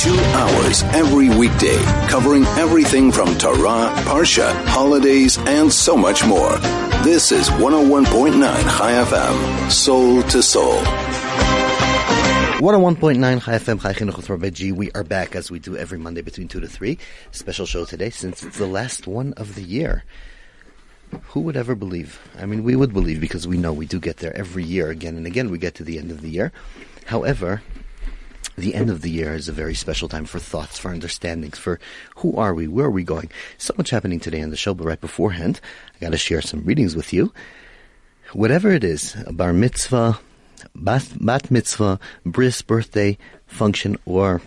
Two hours every weekday, covering everything from Torah, Parsha, holidays, and so much more. This is 101.9 Chai FM, soul to soul. 101.9 Chai FM, Chai Chinuch. We are back as we do every Monday between 2 to 3. Special show today since it's the last one of the year. Who would ever believe? I mean, we would believe because we know we do get there every year again and again. We get to the end of the year. However, the end of the year is a very special time for thoughts, for understandings, for who are we, where are we going. So much happening today on the show, but right beforehand, I got to share some readings with you. Whatever it is, a bar mitzvah, bat, bat mitzvah, bris, birthday, function, or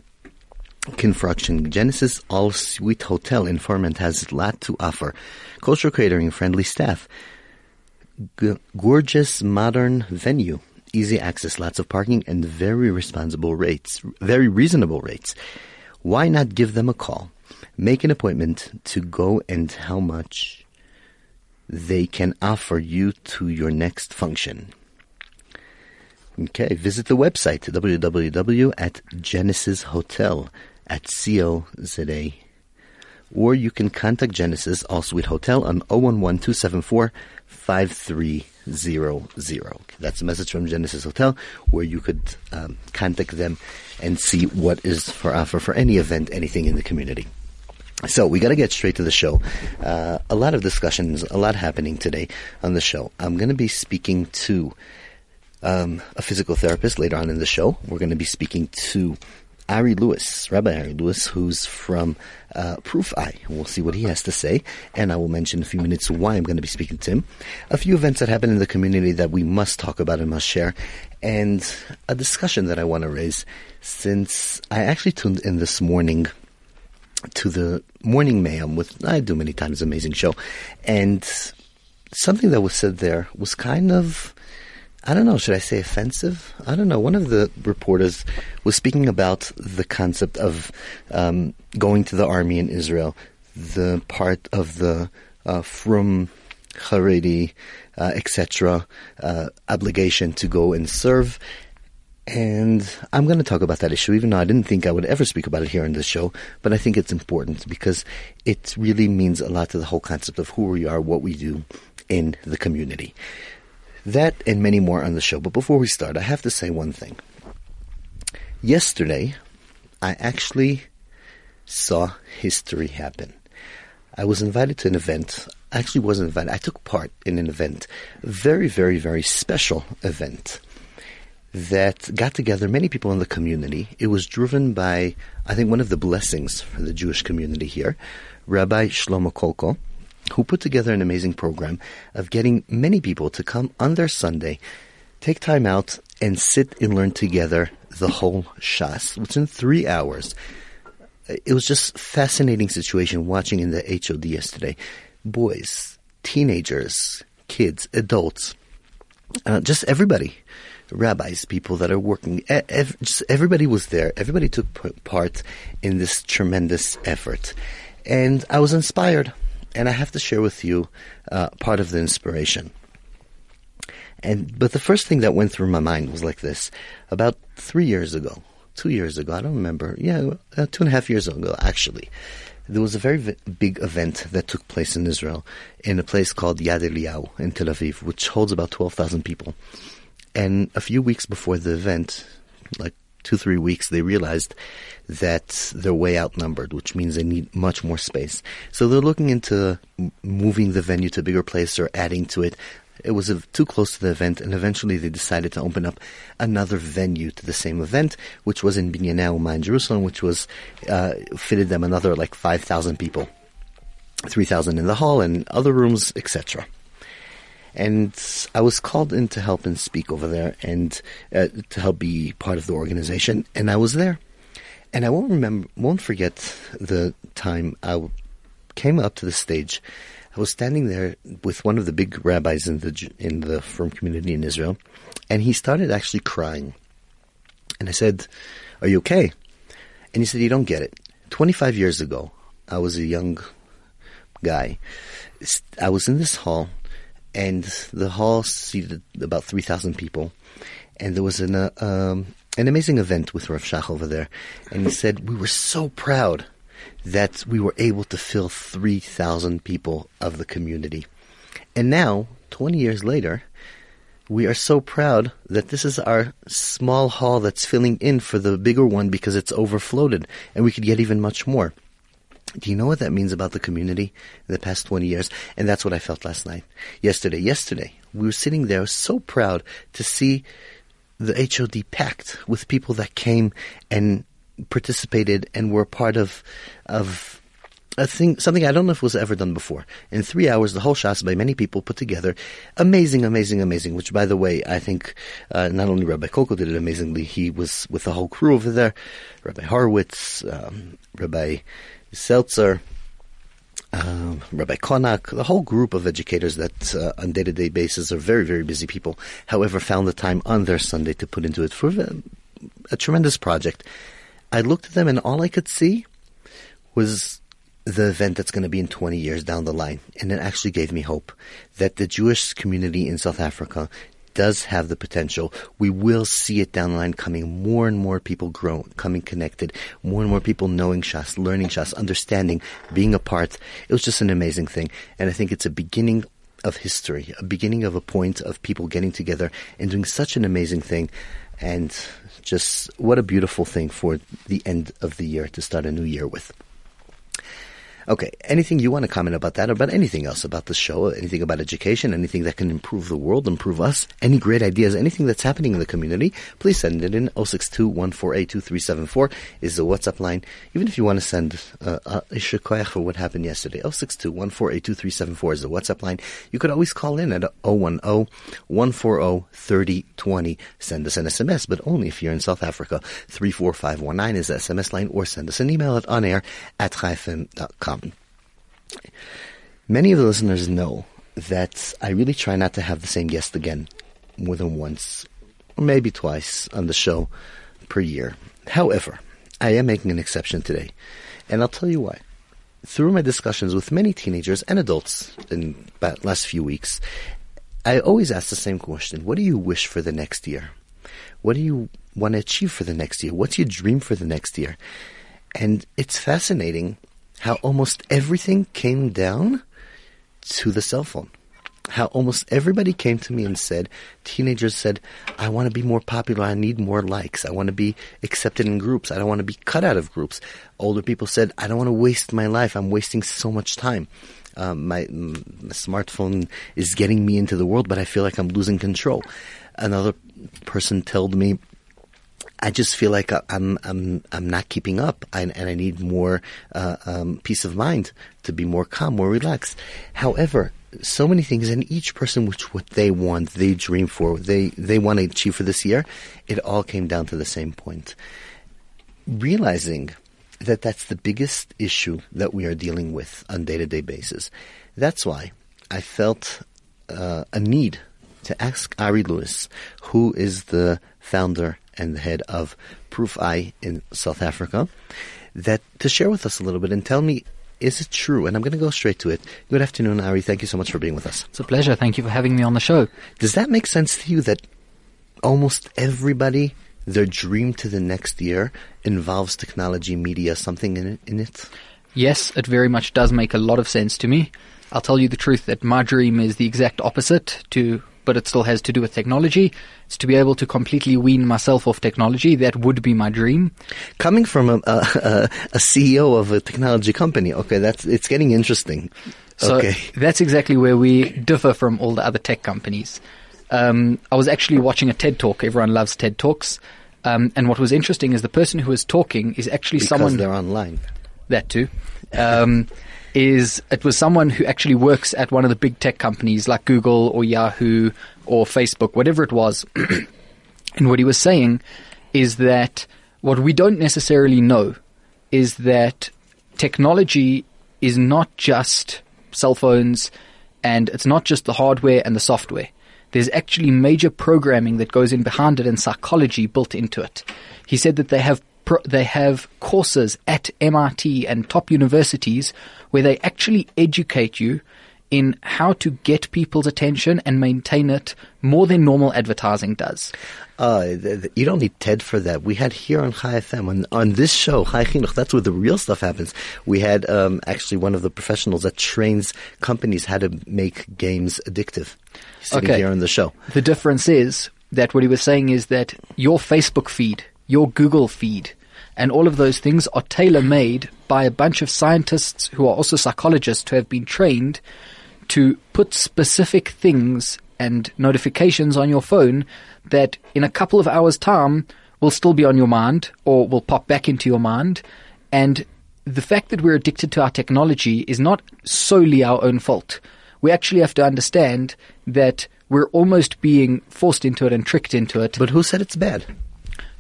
construction, Genesis All Suite Hotel in Foreman has a lot to offer. Kosher catering, friendly staff, G- gorgeous modern venue easy access, lots of parking, and very responsible rates, very reasonable rates. Why not give them a call? Make an appointment to go and how much they can offer you to your next function. Okay, visit the website www at Genesis Hotel at C-O-Z-A or you can contact Genesis All Suite Hotel on 011 274 5300. That's a message from Genesis Hotel where you could um, contact them and see what is for offer for any event, anything in the community. So we got to get straight to the show. Uh, a lot of discussions, a lot happening today on the show. I'm going to be speaking to um, a physical therapist later on in the show. We're going to be speaking to Ari Lewis, Rabbi Ari Lewis, who's from uh, PurifEye. We'll see what he has to say, and I will mention in a few minutes why I'm going to be speaking to him. A few events that happen in the community that we must talk about and must share, and a discussion that I want to raise since I actually tuned in this morning to the morning mayhem with I do many times amazing show, and something that was said there was kind of I don't know, should I say offensive? I don't know. One of the reporters was speaking about the concept of um, going to the army in Israel, the part of the uh, from Haredi, uh, etc., uh, obligation to go and serve. And I'm going to talk about that issue, even though I didn't think I would ever speak about it here in this show. But I think it's important because it really means a lot to the whole concept of who we are, what we do in the community. That and many more on the show. But before we start, I have to say one thing. Yesterday, I actually saw history happen. I was invited to an event. I actually wasn't invited. I took part in an event, very, very, very special event that got together many people in the community. It was driven by, I think, one of the blessings for the Jewish community here, Rabbi Shlomo Kolko, who put together an amazing program of getting many people to come on their Sunday, take time out, and sit and learn together the whole Shas within three hours. It was just fascinating situation watching in the HOD yesterday. Boys, teenagers, kids, adults, uh, just everybody, rabbis, people that are working, ev- everybody was there. Everybody took part in this tremendous effort. And I was inspired and I have to share with you uh, part of the inspiration. And but the first thing that went through my mind was like this: about three years ago, two years ago, I don't remember. Yeah, uh, two and a half years ago, actually. There was a very v- big event that took place in Israel in a place called Yad Eliyahu in Tel Aviv, which holds about 12,000 people. And a few weeks before the event, like two, three weeks, they realized that they're way outnumbered, which means they need much more space. So they're looking into moving the venue to a bigger place or adding to it. It was uh, too close to the event, and eventually they decided to open up another venue to the same event, which was in Binyanei Uma in Jerusalem, which was uh, fitted them another like five thousand people, three thousand in the hall and other rooms, etc and I was called in to help and speak over there and uh, to help be part of the organization. And I was there, and I won't remember, won't forget the time I came up to the stage. I was standing there with one of the big rabbis in the in the frum community in Israel, and he started actually crying. And I said, "Are you okay?" And he said, "You don't get it. Twenty-five years ago, I was a young guy. I was in this hall." And the hall seated about 3,000 people. And there was an, uh, um, an amazing event with Rav Shach over there, and he said we were so proud that we were able to fill 3,000 people of the community. And now, 20 years later, we are so proud that this is our small hall that's filling in for the bigger one because it's overfloated and we could get even much more. Do you know what that means about the community in the past 20 years? And that's what I felt last night. Yesterday, yesterday, we were sitting there so proud to see the HOD packed with people that came and participated and were part of, of a thing, something I don't know if was ever done before. In three hours, the whole Shas by many people put together. Amazing, amazing, amazing. Which, by the way, I think uh, not only Rabbi Kolko did it amazingly, he was with the whole crew over there. Rabbi Horowitz, um, Rabbi Seltzer, um, Rabbi Konak, the whole group of educators that uh, on day-to-day basis are very, very busy people, however, found the time on their Sunday to put into it for a tremendous project. I looked at them and all I could see was the event that's going to be in 20 years down the line. And it actually gave me hope that the Jewish community in South Africa does have the potential. We will see it down the line coming more and more people grow, coming connected, more and more people knowing Shas, learning Shas, understanding, being a part. It was just an amazing thing. And I think it's a beginning of history, a beginning of a point of people getting together and doing such an amazing thing. And just what a beautiful thing for the end of the year to start a new year with. Okay, anything you want to comment about that or about anything else about the show, anything about education, anything that can improve the world, improve us, any great ideas, anything that's happening in the community, please send it in 062 is the WhatsApp line. Even if you want to send uh, a shikoyach for what happened yesterday, 062 is the WhatsApp line. You could always call in at 010 140 3020. Send us an SMS, but only if you're in South Africa. 34519 is the SMS line, or send us an email at onair at Many of the listeners know that I really try not to have the same guest again more than once, or maybe twice on the show per year. However, I am making an exception today, and I'll tell you why. Through my discussions with many teenagers and adults in the last few weeks, I always ask the same question. What do you wish for the next year? What do you want to achieve for the next year? What's your dream for the next year? And it's fascinating how almost everything came down to the cell phone. How almost everybody came to me and said, teenagers said, I want to be more popular. I need more likes. I want to be accepted in groups. I don't want to be cut out of groups. Older people said, I don't want to waste my life. I'm wasting so much time. Um, my, my smartphone is getting me into the world, but I feel like I'm losing control. Another person told me, I just feel like I'm I'm I'm not keeping up, and, and I need more uh, um, peace of mind to be more calm, more relaxed. However, so many things, and each person which what they want, they dream for, they they want to achieve for this year, it all came down to the same point. Realizing that that's the biggest issue that we are dealing with on day to day basis. That's why I felt uh, a need to ask Ari Lewis, who is the founder and the head of PurifEye in South Africa, that to share with us a little bit and tell me is it true? And I'm going to go straight to it. Good afternoon, Ari. Thank you so much for being with us. It's a pleasure. Thank you for having me on the show. Does that make sense to you that almost everybody, their dream to the next year involves technology, media, something in it? In it? Yes, it very much does make a lot of sense to me. I'll tell you the truth that my dream is the exact opposite to but it still has to do with technology. It's to be able to completely wean myself off technology. That would be my dream. Coming from a, a, a CEO of a technology company, okay, that's it's getting interesting. So okay. that's exactly where we differ from all the other tech companies. Um, I was actually watching a TED talk. Everyone loves TED talks. Um, and what was interesting is the person who was talking is actually because someone. they're online. That too. Um, is it was someone who actually works at one of the big tech companies like Google or Yahoo or Facebook, whatever it was. and what he was saying is that what we don't necessarily know is that technology is not just cell phones and it's not just the hardware and the software. There's actually major programming that goes in behind it and psychology built into it. He said that they have they have courses at MIT and top universities where they actually educate you in how to get people's attention and maintain it more than normal advertising does. Uh, th- th- you don't need TED for that. We had here on Chai FM, on, on this show, Chai Chinuch, that's where the real stuff happens. We had um, actually one of the professionals that trains companies how to make games addictive. Sitting Okay. here on the show. The difference is that what he was saying is that your Facebook feed, your Google feed, and all of those things are tailor made by a bunch of scientists who are also psychologists who have been trained to put specific things and notifications on your phone that in a couple of hours' time will still be on your mind or will pop back into your mind. And the fact that we're addicted to our technology is not solely our own fault. We actually have to understand that we're almost being forced into it and tricked into it. But who said it's bad?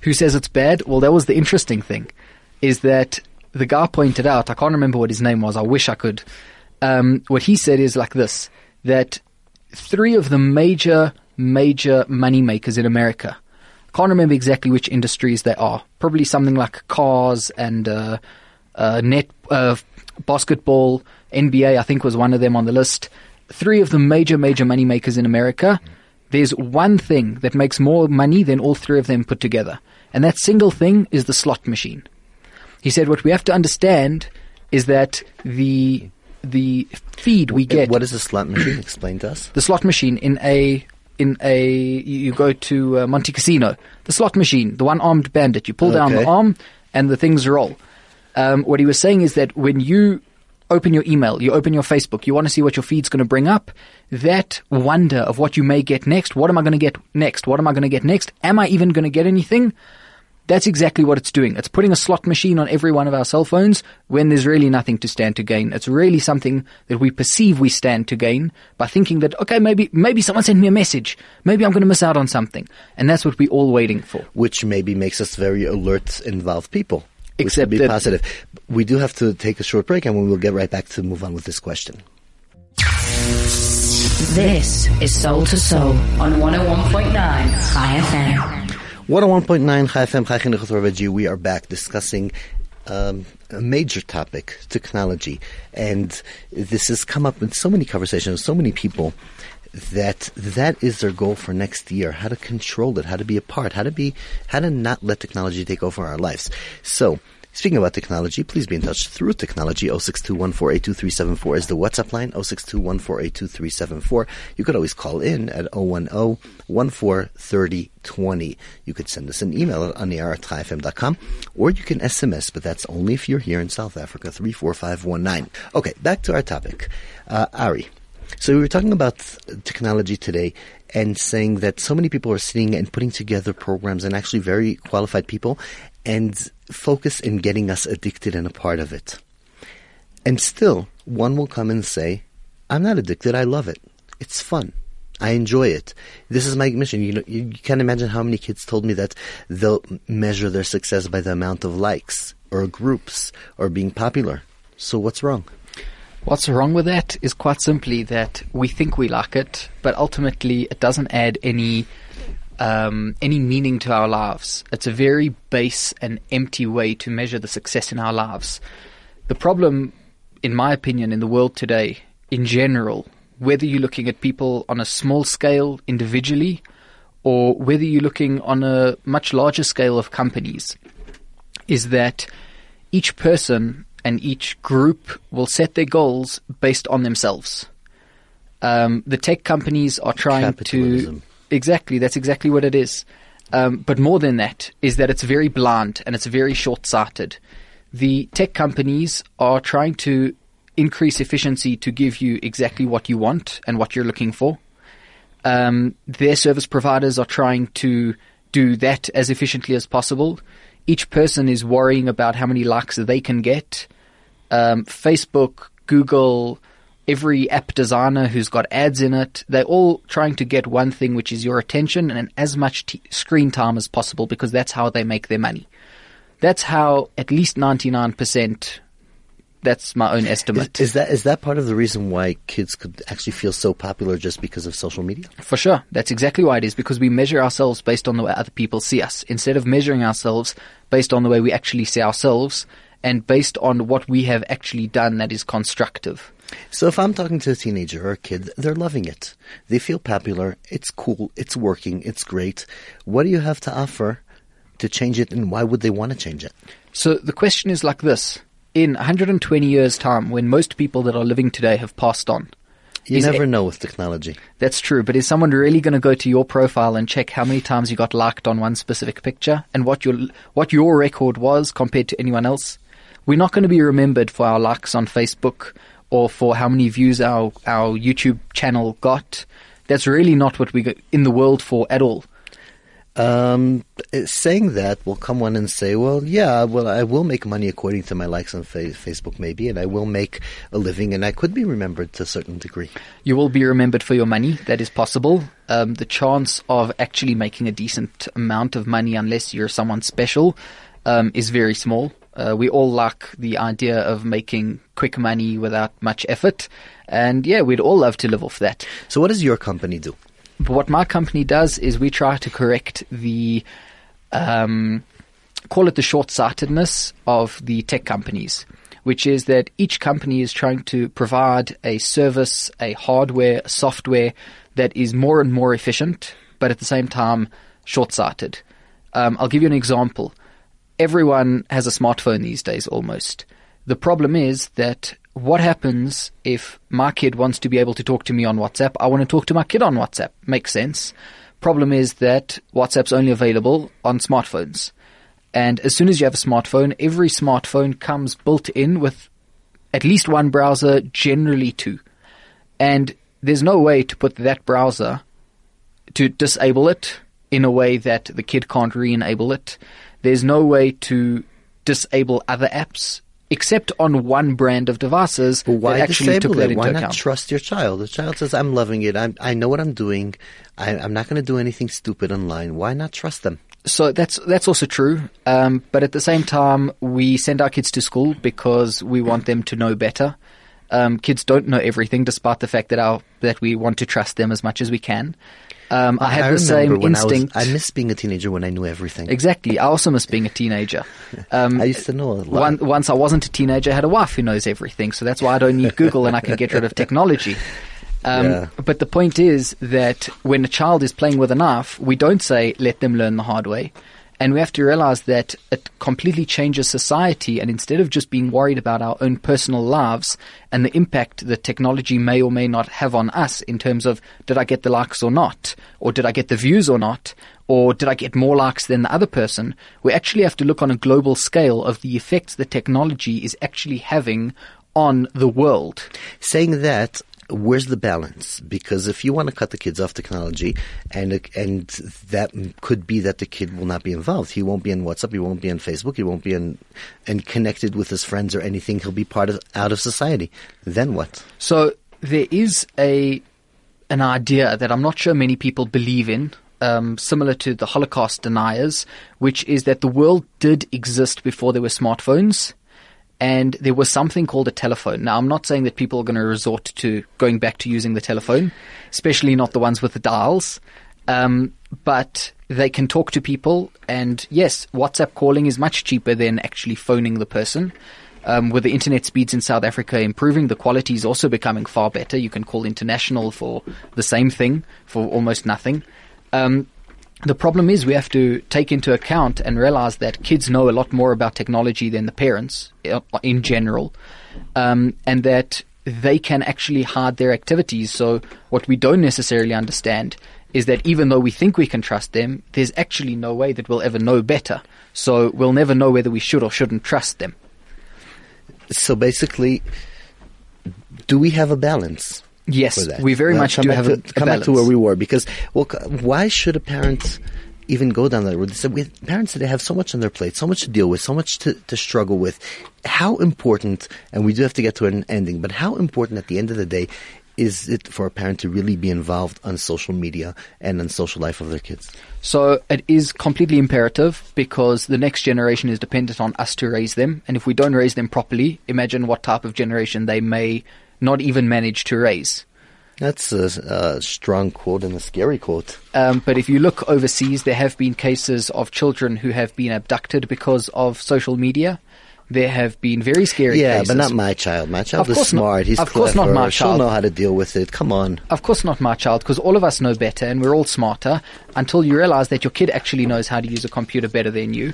Who says it's bad? Well, that was the interesting thing, is that the guy pointed out, I can't remember what his name was, I wish I could. Um, what he said is like this, that three of the major, major money makers in America, I can't remember exactly which industries they are, probably something like cars and uh, uh, net, uh, basketball, NBA, I think was one of them on the list. Three of the major, major money makers in America. There's one thing that makes more money than all three of them put together. And that single thing is the slot machine. He said what we have to understand is that the the feed we get What is a slot machine? Explain to us. the slot machine in a in a you go to uh, Montecasino. The slot machine, the one armed bandit. You pull down the arm and the things roll. Um, what he was saying is that when you open your email, you open your Facebook, you want to see what your feed's going to bring up. That wonder of what you may get next. What am I going to get next? What am I going to get next? Am I even going to get anything? That's exactly what it's doing. It's putting a slot machine on every one of our cell phones when there's really nothing to stand to gain. It's really something that we perceive we stand to gain by thinking that, okay, maybe, maybe someone sent me a message. Maybe I'm going to miss out on something. And that's what we're all waiting for. Which maybe makes us very alert, involved people. Except would be that- positive. We do have to take a short break and we will get right back to move on with this question. This is Soul to Soul on 101.9 Chai FM. 101.9 Chai FM, Chai Chinuch with Rabbi We are back discussing um, a major topic, technology. And this has come up in so many conversations with so many people that that is their goal for next year. How to control it, how to be a part, how to be, how to not let technology take over our lives. So, Speaking about technology, please be in touch through technology. 06214822374 is the WhatsApp line. 06214822374. You could always call in at 010-143020. You could send us an email at chaifm.com or you can SMS, but that's only if you're here in South Africa, 34519. Okay, back to our topic. Uh, Ari. So we were talking about technology today and saying that so many people are sitting and putting together programs and actually very qualified people and focus in getting us addicted and a part of it. And still, one will come and say, I'm not addicted, I love it. It's fun. I enjoy it. This is my mission. You know, you, can't imagine how many kids told me that they'll measure their success by the amount of likes or groups or being popular. So what's wrong? What's wrong with that is quite simply that we think we like it, but ultimately it doesn't add any um, any meaning to our lives. It's a very base and empty way to measure the success in our lives. The problem, in my opinion, in the world today, in general, whether you're looking at people on a small scale individually, or whether you're looking on a much larger scale of companies, is that each person and each group will set their goals based on themselves. Um, the tech companies are trying Capitalism. to exactly that's exactly what it is. Um, but more than that is that it's very bland and it's very short-sighted. The tech companies are trying to increase efficiency to give you exactly what you want and what you're looking for. Um, their service providers are trying to do that as efficiently as possible. Each person is worrying about how many likes they can get. Um, Facebook, Google, every app designer who's got ads in it, they're all trying to get one thing, which is your attention and as much t- screen time as possible because that's how they make their money. That's how at least 99%, that's my own Is, estimate. is that is that part of the reason why kids could actually feel so popular just because of social media? For sure. That's exactly why it is because we measure ourselves based on the way other people see us instead of measuring ourselves based on the way we actually see ourselves and based on what we have actually done that is constructive. So if I'm talking to a teenager or a kid, they're loving it. They feel popular. It's cool. It's working. It's great. What do you have to offer to change it, and why would they want to change it? So the question is like this. In 120 years' time, when most people that are living today have passed on, You Is never it- know with technology. That's true, but is someone really going to go to your profile and check how many times you got liked on one specific picture and what your what your record was compared to anyone else? We're not going to be remembered for our likes on Facebook or for how many views our our YouTube channel got. That's really not what we're in the world for at all. Um, saying that will come one and say, well, yeah, well, I will make money according to my likes on fa- Facebook, maybe, and I will make a living, and I could be remembered to a certain degree. You will be remembered for your money. That is possible. Um, the chance of actually making a decent amount of money, unless you're someone special, um, is very small. Uh, we all like the idea of making quick money without much effort. And yeah, we'd all love to live off that. So, what does your company do? But what my company does is we try to correct the, um, call it the short sightedness of the tech companies, which is that each company is trying to provide a service, a hardware, a software that is more and more efficient, but at the same time short sighted. Um, I'll give you an example. Everyone has a smartphone these days almost. The problem is that what happens if my kid wants to be able to talk to me on WhatsApp? I want to talk to my kid on WhatsApp. Makes sense. Problem is that WhatsApp's only available on smartphones. And as soon as you have a smartphone, every smartphone comes built in with at least one browser, generally two. And there's no way to put that browser to disable it in a way that the kid can't re-enable it. There's no way to disable other apps except on one brand of devices But why that actually disable that it? Why not account. trust your child? The child says, "I'm loving it. I'm, I know what I'm doing. I, I'm not going to do anything stupid online. Why not trust them?" So that's that's also true. Um, but at the same time, we send our kids to school because we want them to know better. Um, kids don't know everything, despite the fact that our that we want to trust them as much as we can. Um, I have the same when I was- instinct. I, miss being a teenager when I knew everything. exactly. I also miss being a teenager. Um, I used to know a lot. One, once I wasn't a teenager, I had a wife who knows everything, so that's why I don't need Google and I can get rid of technology. Um, Yeah. But the point is that when a child is playing with a knife, we don't say let them learn the hard way. And we have to realize that it completely changes society. And instead of just being worried about our own personal lives and the impact that technology may or may not have on us in terms of did I get the likes or not? Or did I get the views or not? Or did I get more likes than the other person? We actually have to look on a global scale of the effects that technology is actually having on the world. Saying that, where's the balance? Because if you want to cut the kids off technology, and and that could be that the kid will not be involved. He won't be on WhatsApp. He won't be on Facebook. He won't be in, and connected with his friends or anything. He'll be part of out of society. Then what? So there is a an idea that I'm not sure many people believe in, um, similar to the Holocaust deniers, which is that the world did exist before there were smartphones. And there was something called a telephone. Now, I'm not saying that people are going to resort to going back to using the telephone, especially not the ones with the dials. Um, but they can talk to people, and yes, WhatsApp calling is much cheaper than actually phoning the person. Um, with the internet speeds in South Africa improving, the quality is also becoming far better. You can call international for the same thing for almost nothing. Um, the problem is we have to take into account and realize that kids know a lot more about technology than the parents uh, in general, um, and that they can actually hide their activities. So what we don't necessarily understand is that even though we think we can trust them, there's actually no way that we'll ever know better. So we'll never know whether we should or shouldn't trust them. So basically, do we have a balance? Yes, for that? we very Now, much come do have to, a, a come back to where we were because well, why should a parent even go down that road? They said, with parents today have so much on their plate, so much to deal with, so much to, to struggle with. How important, and we do have to get to an ending, but how important at the end of the day is it for a parent to really be involved on social media and on social life of their kids? So it is completely imperative because the next generation is dependent on us to raise them. And if we don't raise them properly, imagine what type of generation they may not even manage to raise. That's a, a strong quote and a scary quote. Um, but if you look overseas, there have been cases of children who have been abducted because of social media. there have been very scary Yeah, cases. but not my child. My child Of is course not- smart. He's of clever. course not my She'll child. know how to deal with it. Come on. Of course, not my child, because all of us know better and we're all smarter until you realize that your kid actually knows how to use a computer better than you.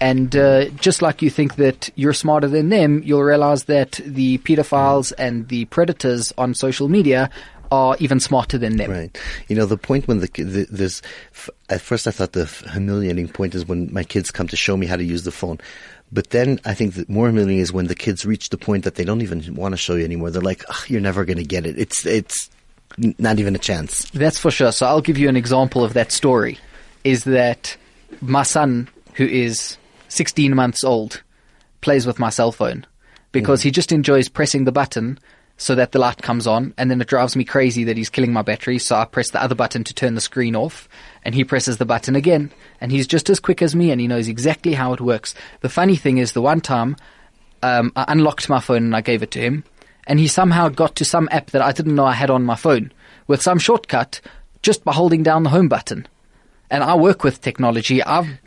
And uh, just like you think that you're smarter than them, you'll realize that the pedophiles and the predators on social media are even smarter than them. Right. You know, the point when the, ki- the there's, at first I thought the humiliating point is when my kids come to show me how to use the phone. But then I think that more humiliating is when the kids reach the point that they don't even want to show you anymore. They're like, "Ugh, you're never going to get it. It's, it's not even a chance. That's for sure. So I'll give you an example of that story. Is that my son, who is 16 months old, plays with my cell phone because he just enjoys pressing the button so that the light comes on, and then it drives me crazy that he's killing my battery. So I press the other button to turn the screen off, and he presses the button again, and he's just as quick as me, and he knows exactly how it works. The funny thing is, the one time um, I unlocked my phone and I gave it to him, and he somehow got to some app that I didn't know I had on my phone with some shortcut just by holding down the home button. And I work with technology. I've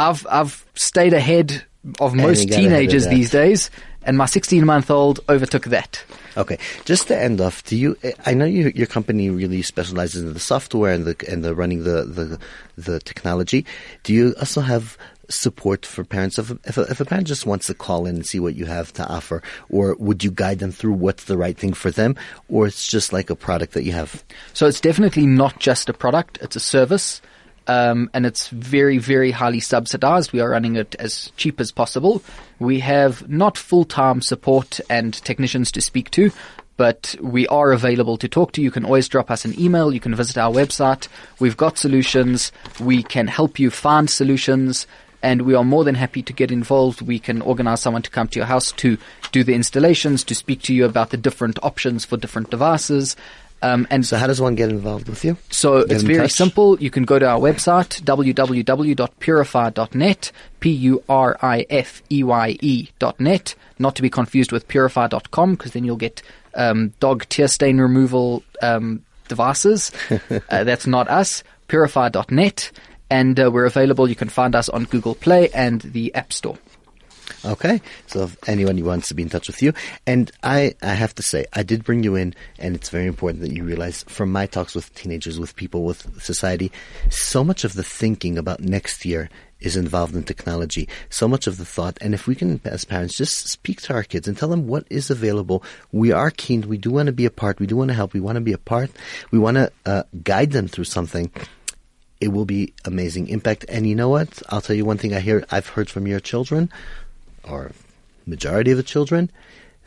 I've I've stayed ahead of most ahead of teenagers these days, and my 16 month old overtook that. Okay, just to end off, do you? I know you, your company really specializes in the software and the and the running the the the technology. Do you also have support for parents if a, if a, if a parent just wants to call in and see what you have to offer, or would you guide them through what's the right thing for them, or it's just like a product that you have? So it's definitely not just a product; it's a service, um, and it's very, very highly subsidized. We are running it as cheap as possible. We have not full-time support and technicians to speak to, but we are available to talk to. You can always drop us an email. You can visit our website. We've got solutions. We can help you find solutions. And we are more than happy to get involved. We can organize someone to come to your house to do the installations, to speak to you about the different options for different devices. Um, and So how does one get involved with you? so Get it's very touch? simple. You can go to our website, www.purifeye.net, P-U-R-I-F-E-Y-E E dot net, not to be confused with purify.com, because then you'll get um, dog tear stain removal um, devices. uh, that's not us. PurifEye.net. And uh, we're available. You can find us on Google Play and the App Store. Okay, so if anyone who wants to be in touch with you, and I, I have to say, I did bring you in, and it's very important that you realize from my talks with teenagers, with people, with society, so much of the thinking about next year is involved in technology. So much of the thought, and if we can, as parents, just speak to our kids and tell them what is available. We are keen. We do want to be a part. We do want to help. We want to be a part. We want to uh, guide them through something it will be amazing impact. And you know what? I'll tell you one thing I hear I've heard from your children, or majority of the children,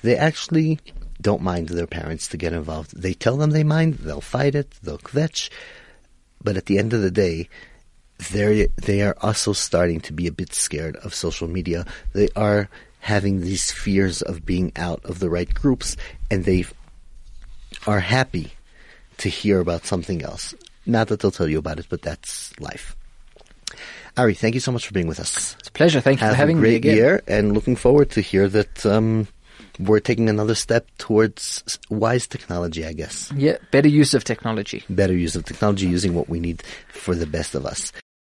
they actually don't mind their parents to get involved. They tell them they mind, they'll fight it, they'll kvetch, but at the end of the day, they they are also starting to be a bit scared of social media. They are having these fears of being out of the right groups, and they are happy to hear about something else. Not that they'll tell you about it, but that's life. Ari, thank you so much for being with us. It's a pleasure. Thank you Have for having a me great again. year, and looking forward to hear that um, we're taking another step towards wise technology. I guess Yeah, better use of technology. better use of technology, using what we need for the best of us.